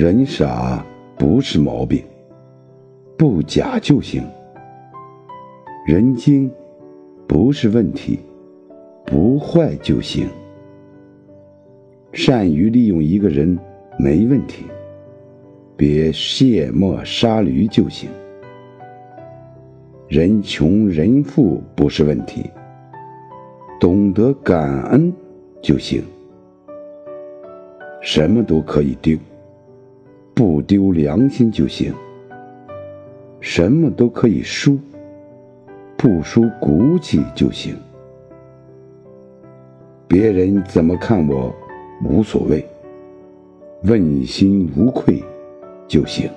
人傻不是毛病，不假就行；人精不是问题，不坏就行。善于利用一个人没问题，别卸磨杀驴就行。人穷人富不是问题，懂得感恩就行。什么都可以丢，不丢良心就行。什么都可以输，不输骨气就行。别人怎么看我无所谓，问心无愧就行。